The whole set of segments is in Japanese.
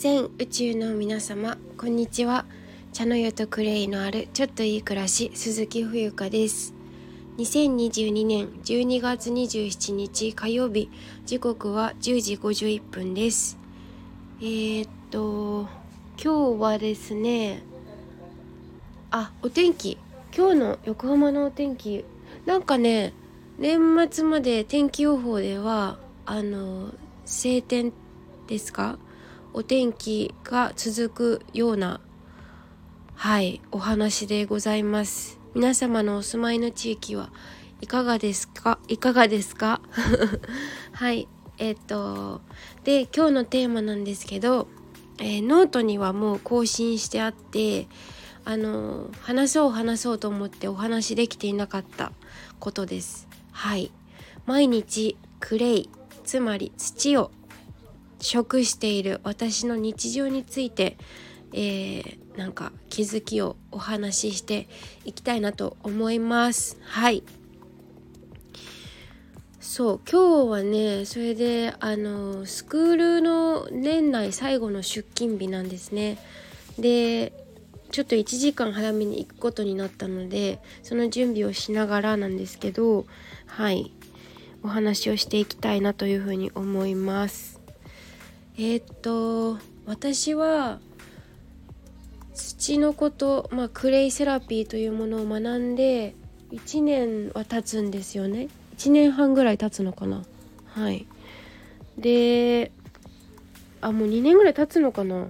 全宇宙の皆様こんにちは。茶の湯とクレイのあるちょっといい暮らし鈴木冬香です。2022年12月27日火曜日時刻は10時51分です。えー、っと今日はですねあお天気。今日の横浜のお天気。なんかね年末まで天気予報ではあの晴天ですか？お天気が続くようなはいお話でございます。皆様のお住まいの地域はいかがですか？いかがですか？はいえっ、とで今日のテーマなんですけど、えー、ノートにはもう更新してあってあの話そう話そうと思ってお話できていなかったことです。はい。毎日クレイつまり土を食している私の日常について、えー、なんか気づきをお話ししていきたいなと思います。はい。そう今日はねそれであのスクールの年内最後の出勤日なんですね。でちょっと1時間早めに行くことになったのでその準備をしながらなんですけどはい。お話をしていきたいなというふうに思います。えー、っと私は土のこと、まあ、クレイセラピーというものを学んで1年は経つんですよね。1年半ぐらい経つのかな。はい。であもう2年ぐらい経つのかな。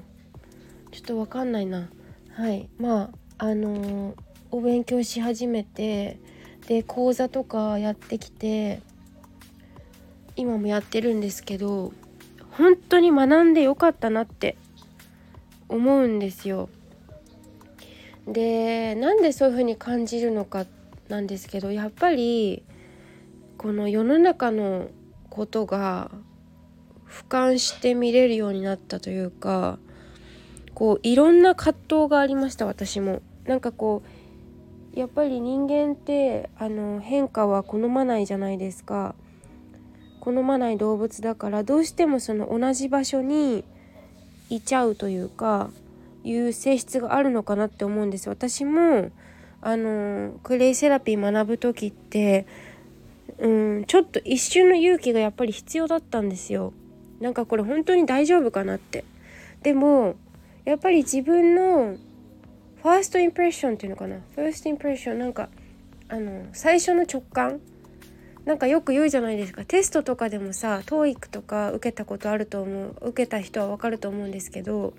ちょっと分かんないな。はい。まああのー、お勉強し始めてで講座とかやってきて今もやってるんですけど本当に学んでよかったなって思うんですよ。でなんでそういう風に感じるのかなんですけどやっぱりこの世の中のことが俯瞰して見れるようになったというかこういろんな葛藤がありました私も。なんかこうやっぱり人間ってあの変化は好まないじゃないですか。好まない動物だからどうしてもその同じ場所にいちゃうというかいう性質があるのかなって思うんです。私もあのクレイセラピー学ぶ時ってうんちょっと一瞬の勇気がやっぱり必要だったんですよ。なんかこれ本当に大丈夫かなって。でもやっぱり自分のファーストインプレッションっていうのかな。ファーストインプレッションなんかあの最初の直感なんかよく言うじゃないですか。テストとかでもさ TOEIC とか受けたことあると思う受けた人は分かると思うんですけど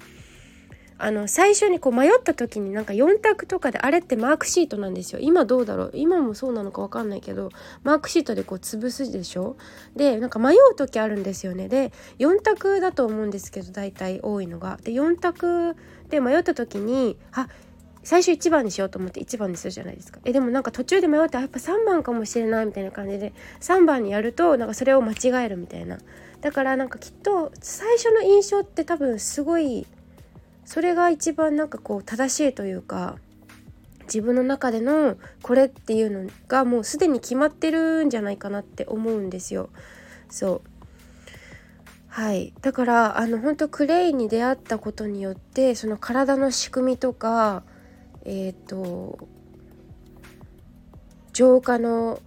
あの最初にこう迷った時になんか4択とかであれってマークシートなんですよ。今どうだろう？今もそうなのか分かんないけどマークシートでこう潰すでしょ？でなんか迷う時あるんですよね。で4択だと思うんですけど大体多いのが。で4択で迷った時にあ最初1番にしようと思って1番にするじゃないですか。えでもなんか途中で迷ってやっぱ3番かもしれないみたいな感じで3番にやるとなんかそれを間違えるみたいな。だからなんかきっと最初の印象って多分すごいそれが一番なんかこう正しいというか自分の中でのこれっていうのがもうすでに決まってるんじゃないかなって思うんですよ。そう。はい。だからあの本当クレイに出会ったことによってその体の仕組みとかえっ、ー、と浄化の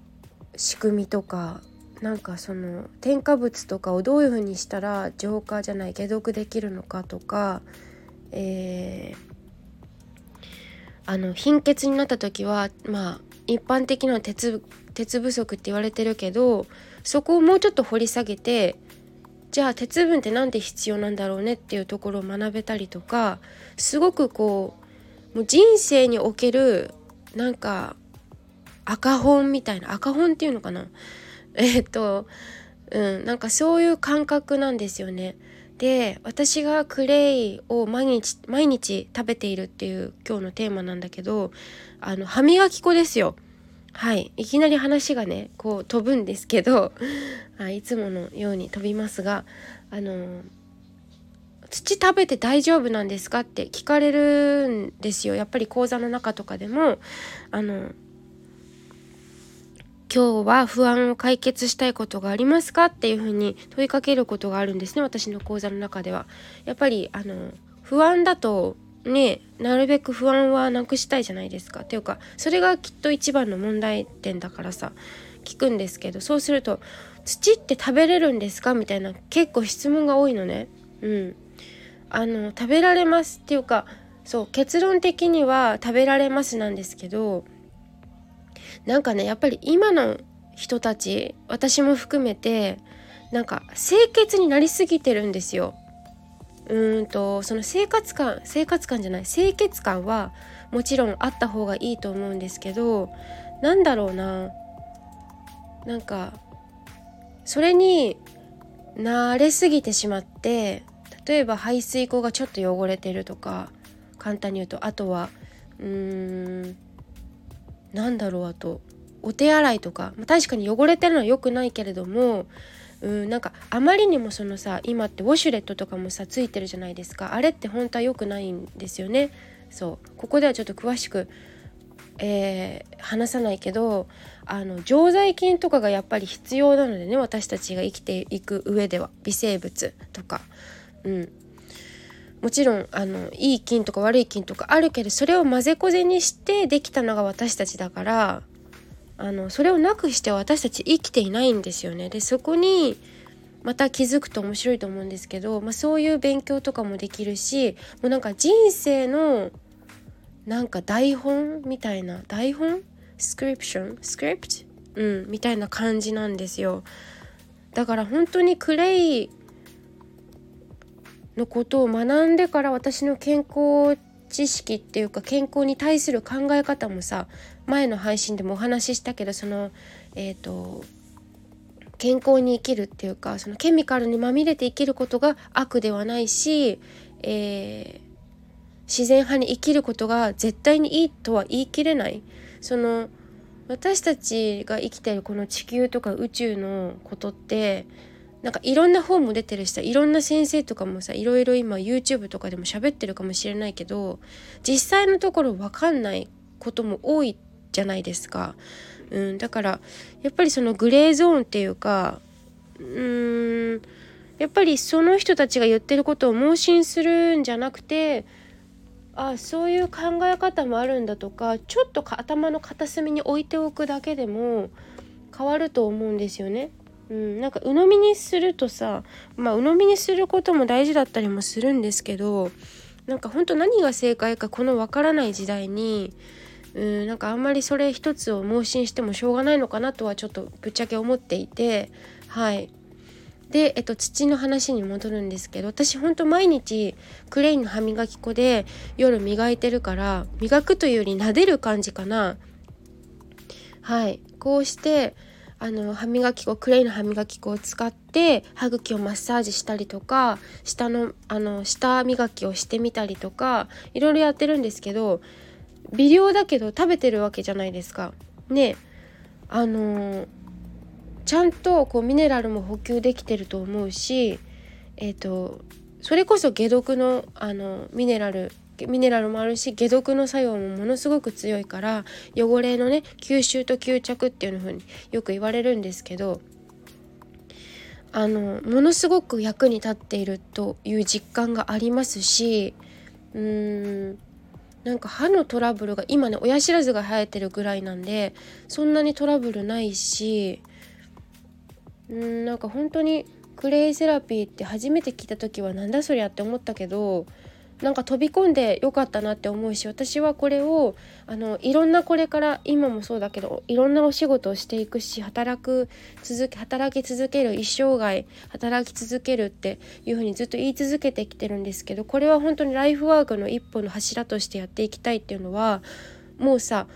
仕組みとかなんかその添加物とかをどういうふうにしたら浄化じゃない解毒できるのかとか、えー、あの貧血になった時はまあ一般的な鉄鉄不足って言われてるけどそこをもうちょっと掘り下げてじゃあ鉄分って何で必要なんだろうねっていうところを学べたりとかすごくこうもう人生におけるなんか赤本みたいな赤本っていうのかな？えっとうんなんかそういう感覚なんですよね。で私がクレイを毎日毎日食べているっていう今日のテーマなんだけどあの歯磨き粉ですよ。はいいきなり話がねこう飛ぶんですけど あいつものように飛びますがあの土食べて大丈夫なんですかって聞かれるんですよやっぱり講座の中とかでもあの今日は不安を解決したいことがありますかっていうふうに問いかけることがあるんですね私の講座の中では。やっぱりあの不安だとねなるべく不安はなくしたいじゃないですか。っていうかそれがきっと一番の問題点だからさ聞くんですけどそうすると「土って食べれるんですか?」みたいな結構質問が多いのね。うん、あの食べられますっていうかそう結論的には食べられますなんですけどなんかねやっぱり今の人たち私も含めてなんか清潔になりすぎてるんですよ。うんとその生活感生活感じゃない清潔感はもちろんあった方がいいと思うんですけどなんだろうななんかそれに慣れすぎてしまって例えば排水溝がちょっと汚れてるとか簡単に言うとあとはうーんなんだろうあとお手洗いとか、まあ、確かに汚れてるのは良くないけれどもうんなんかあまりにもそのさ今ってウォシュレットとかもさついてるじゃないですか。あれって本当は良くないんですよね。そう。ここではちょっと詳しく、えー、話さないけどあの常在菌とかがやっぱり必要なのでね私たちが生きていく上では微生物とか。うんもちろんあのいい菌とか悪い菌とかあるけどそれを混ぜこぜにしてできたのが私たちだからあのそれをなくして私たち生きていないんですよね。でそこにまた気づくと面白いと思うんですけど、まあ、そういう勉強とかもできるしもうなんか人生のなんか台本みたいな台本？スクリプションスクリプトうんみたいな感じなんですよ。だから本当にクレイのことを学んでから私の健康知識っていうか健康に対する考え方もさ前の配信でもお話ししたけどそのえっ、ー、と健康に生きるっていうかそのケミカルにまみれて生きることが悪ではないし、えー、自然派に生きることが絶対にいいとは言い切れない。その私たちが生きてるこの地球とか宇宙のことってなんかいろんな本も出てるしさいろんな先生とかもさいろいろ今 YouTube とかでも喋ってるかもしれないけど実際のところ分かんないことも多いじゃないですか。うん、だからやっぱりそのグレーゾーンっていうかうーんやっぱりその人たちが言ってることを盲信するんじゃなくてあそういう考え方もあるんだとかちょっと頭の片隅に置いておくだけでも変わると思うんですよね。うん、なんか鵜呑みにするとさまあ鵜呑みにすることも大事だったりもするんですけどなんか本当何が正解かこの分からない時代にうんなんかあんまりそれ一つを盲信してもしょうがないのかなとはちょっとぶっちゃけ思っていてはい。で、えっと、土の話に戻るんですけど私ほんと毎日クレインの歯磨き粉で夜磨いてるから磨くというより撫でる感じかな。はい。こうしてあの歯磨き粉クレイの歯磨き粉を使って歯茎をマッサージしたりとか下のあの下磨きをしてみたりとかいろいろやってるんですけど微量だけど食べてるわけじゃないですか。ねあのちゃんとこうミネラルも補給できてると思うしえっ、ー、とそれこそ解毒のあのミネラルミネラルもあるし解毒の作用もものすごく強いから汚れのね吸収と吸着っていうふうによく言われるんですけどあのものすごく役に立っているという実感がありますしうーんなんか歯のトラブルが今ね親知らずが生えてるぐらいなんでそんなにトラブルないしうんなんか本当にクレイセラピーって初めて聞いた時はなんだそりゃって思ったけどなんか飛び込んでよかったなって思うし私はこれをあのいろんなこれから今もそうだけどいろんなお仕事をしていくし働く続け働き続ける一生涯働き続けるっていうふうにずっと言い続けてきてるんですけどこれは本当にライフワークの一歩の柱としてやっていきたいっていうのはもうさ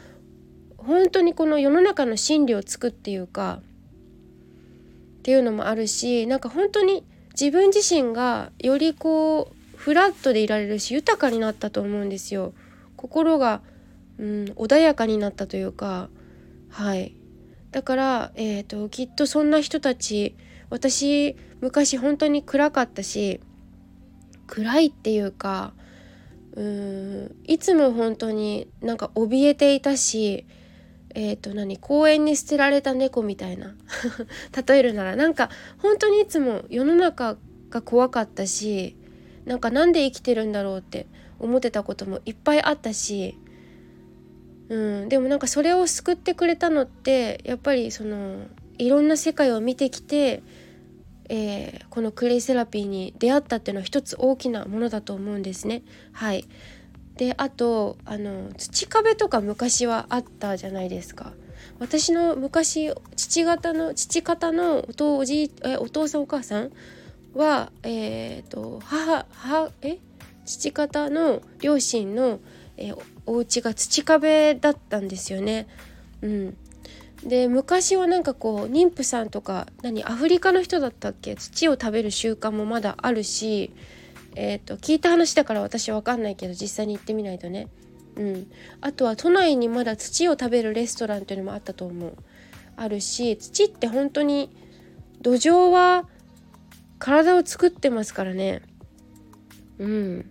本当にこの世の中の真理をつくっていうかっていうのもあるしなんか本当に自分自身がよりこうフラットでいられるし豊かになったと思うんですよ。心が、うん、穏やかになったというかはいだから、えーと、きっとそんな人たち私昔本当に暗かったし暗いっていうかうんいつも本当になんか怯えていたしえー、と何公園に捨てられた猫みたいな 例えるならなんか本当にいつも世の中が怖かったしなんかなんで生きてるんだろうって思ってたこともいっぱいあったし、うん、でもなんかそれを救ってくれたのってやっぱりそのいろんな世界を見てきて、えー、このクレイセラピーに出会ったっていうのは一つ大きなものだと思うんですね。はいであとあの土壁とか昔はあったじゃないですか。私の昔父方の父方のお父おじえお父さんお母さんはえ、ー、と母母え？父方の両親の、えー、お家が土壁だったんですよね。うん、で昔はなんかこう妊婦さんとか何アフリカの人だったっけ？土を食べる習慣もまだあるし、えーと、聞いた話だから私わかんないけど実際に行ってみないとね、うん、あとは都内にまだ土を食べるレストランっていうのもあったと思う。あるし土って本当に土壌は体を作ってますからね。うん。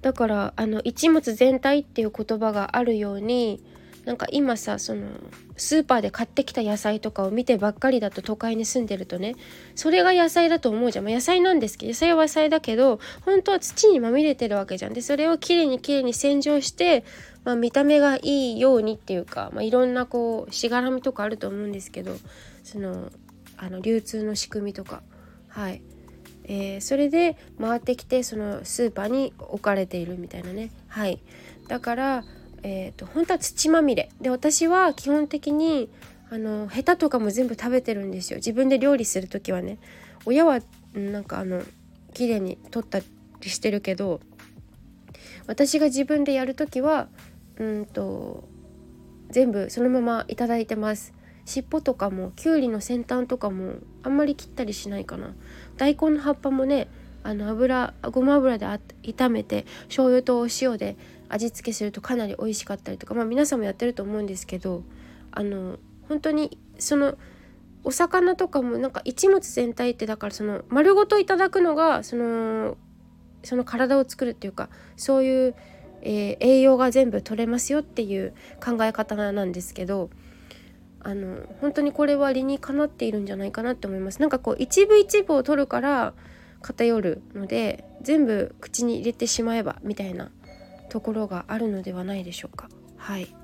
だからあの一物全体っていう言葉があるようになんか今さそのスーパーで買ってきた野菜とかを見てばっかりだと都会に住んでるとねそれが野菜だと思うじゃん、ま、野菜なんですけど野菜は野菜だけど本当は土にまみれてるわけじゃん。でそれをきれいにきれいに洗浄して、まあ、見た目がいいようにっていうか、まあ、いろんなこうしがらみとかあると思うんですけどそのあの流通の仕組みとか。はい。えー、それで回ってきてそのスーパーに置かれているみたいなね。はい。だからえーと、本当は土まみれ。で私は基本的にあのヘタとかも全部食べてるんですよ。自分で料理する時はね。親はなんかあの綺麗に取ったりしてるけど私が自分でやる時はうんと全部そのままいただいてます。尻尾とかもきゅうりの先端とかもあんまり切ったりしないかな。大根の葉っぱもねあの油ごま油で炒めて醤油とお塩で味付けするとかなり美味しかったりとかまあ皆さんもやってると思うんですけどあの本当にそのお魚とかもなんか一物全体ってだからその丸ごといただくのがそのその体を作るっていうかそういう、えー、栄養が全部取れますよっていう考え方なんですけどあの本当にこれは理にかなっているんじゃないかなって思います。なんかこう一部一部を取るから偏るので全部口に入れてしまえばみたいなところがあるのではないでしょうか。はい。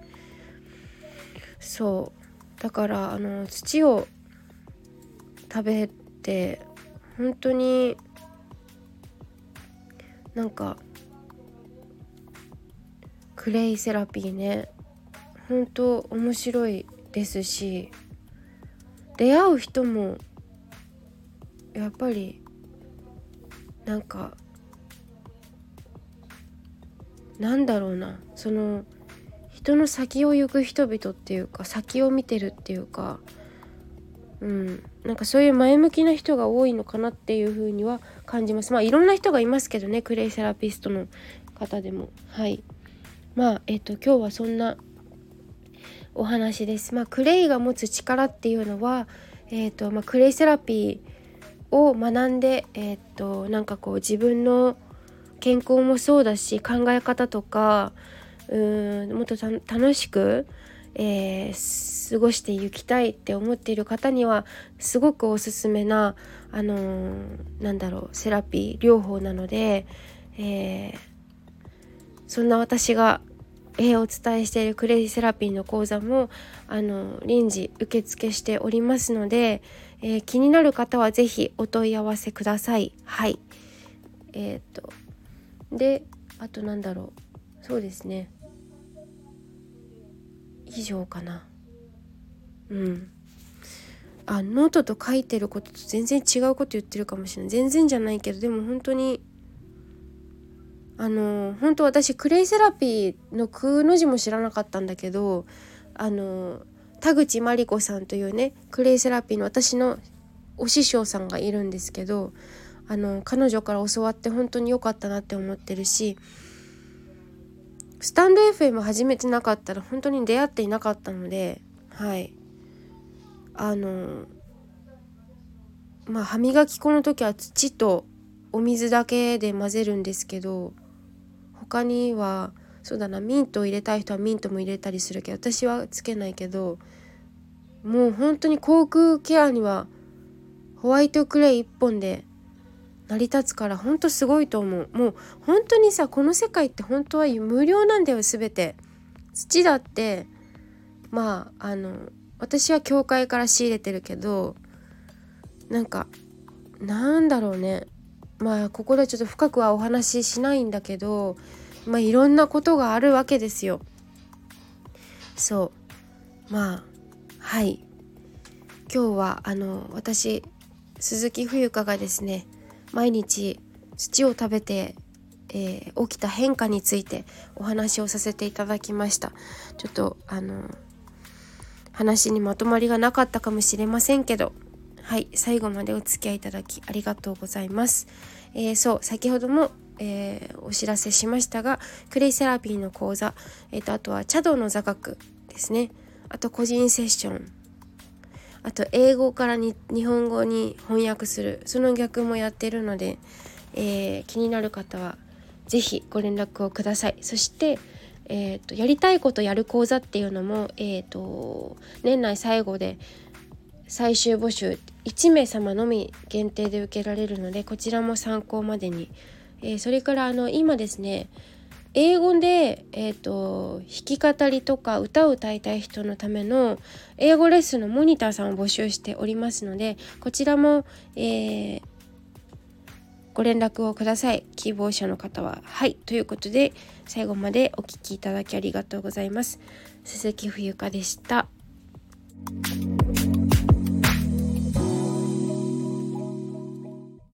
そう。だからあの土を食べて本当になんかクレイセラピーね。本当面白いですし出会う人もやっぱりなんかなんだろうなその人の先を行く人々っていうか先を見てるっていうかうんなんかそういう前向きな人が多いのかなっていう風には感じます。まあいろんな人がいますけどねクレイセラピストの方でも。はい。まあえっ、と今日はそんなお話です。まあクレイが持つ力っていうのはえ、ー、とまあクレイセラピーを学んでえっ、ー、となんかこう自分の健康もそうだし考え方とかうんもっと楽しく、えー、過ごしていきたいって思っている方にはすごくおすすめな、あのー、なんだろうセラピー療法なので、えー、そんな私がえお伝えしているクレイセラピーの講座もあの臨時受付しておりますので、えー、気になる方は是非お問い合わせください。はい。えっ、とであとなんだろう。そうですね。以上かな。うん。あノートと書いてることと全然違うこと言ってるかもしれない。全然じゃないけどでも本当にあの本当私クレイセラピーのクの字も知らなかったんだけどあの田口真理子さんというねクレイセラピーの私のお師匠さんがいるんですけどあの彼女から教わって本当に良かったなって思ってるしスタンド FM 始めてなかったら本当に出会っていなかったのではい。あのまあ歯磨き粉の時は土とお水だけで混ぜるんですけど他にはそうだなミントを入れたい人はミントも入れたりするけど私はつけないけどもう本当に口腔ケアにはホワイトクレイ1本で成り立つから本当すごいと思う。もう本当にさこの世界って本当は無料なんだよ全て。土だってまああの私は教会から仕入れてるけどなんかなんだろうね。まあここでちょっと深くはお話ししないんだけどまあいろんなことがあるわけですよ。そう。まあはい。今日はあの私鈴木冬香がですね毎日土を食べて、えー、起きた変化についてお話をさせていただきました。ちょっとあの話にまとまりがなかったかもしれませんけど。はい最後までお付き合いいただきありがとうございます、えー、そう先ほどもえー、お知らせしましたがクレイセラピーの講座、えーと、あとは茶道の座学ですね。あと個人セッション。あと英語からに日本語に翻訳する。その逆もやってるので、えー、気になる方は是非ご連絡をください。そして、えーと、やりたいことやる講座っていうのも、えーと年内最後で最終募集1名様のみ限定で受けられるのでこちらも参考までに。えー、それからあの今ですね英語で、えーと、弾き語りとか歌を歌いたい人のための英語レッスンのモニターさんを募集しておりますのでこちらも、えー、ご連絡をください。希望者の方は。はい。ということで最後までお聴きいただきありがとうございます。鈴木冬香でした。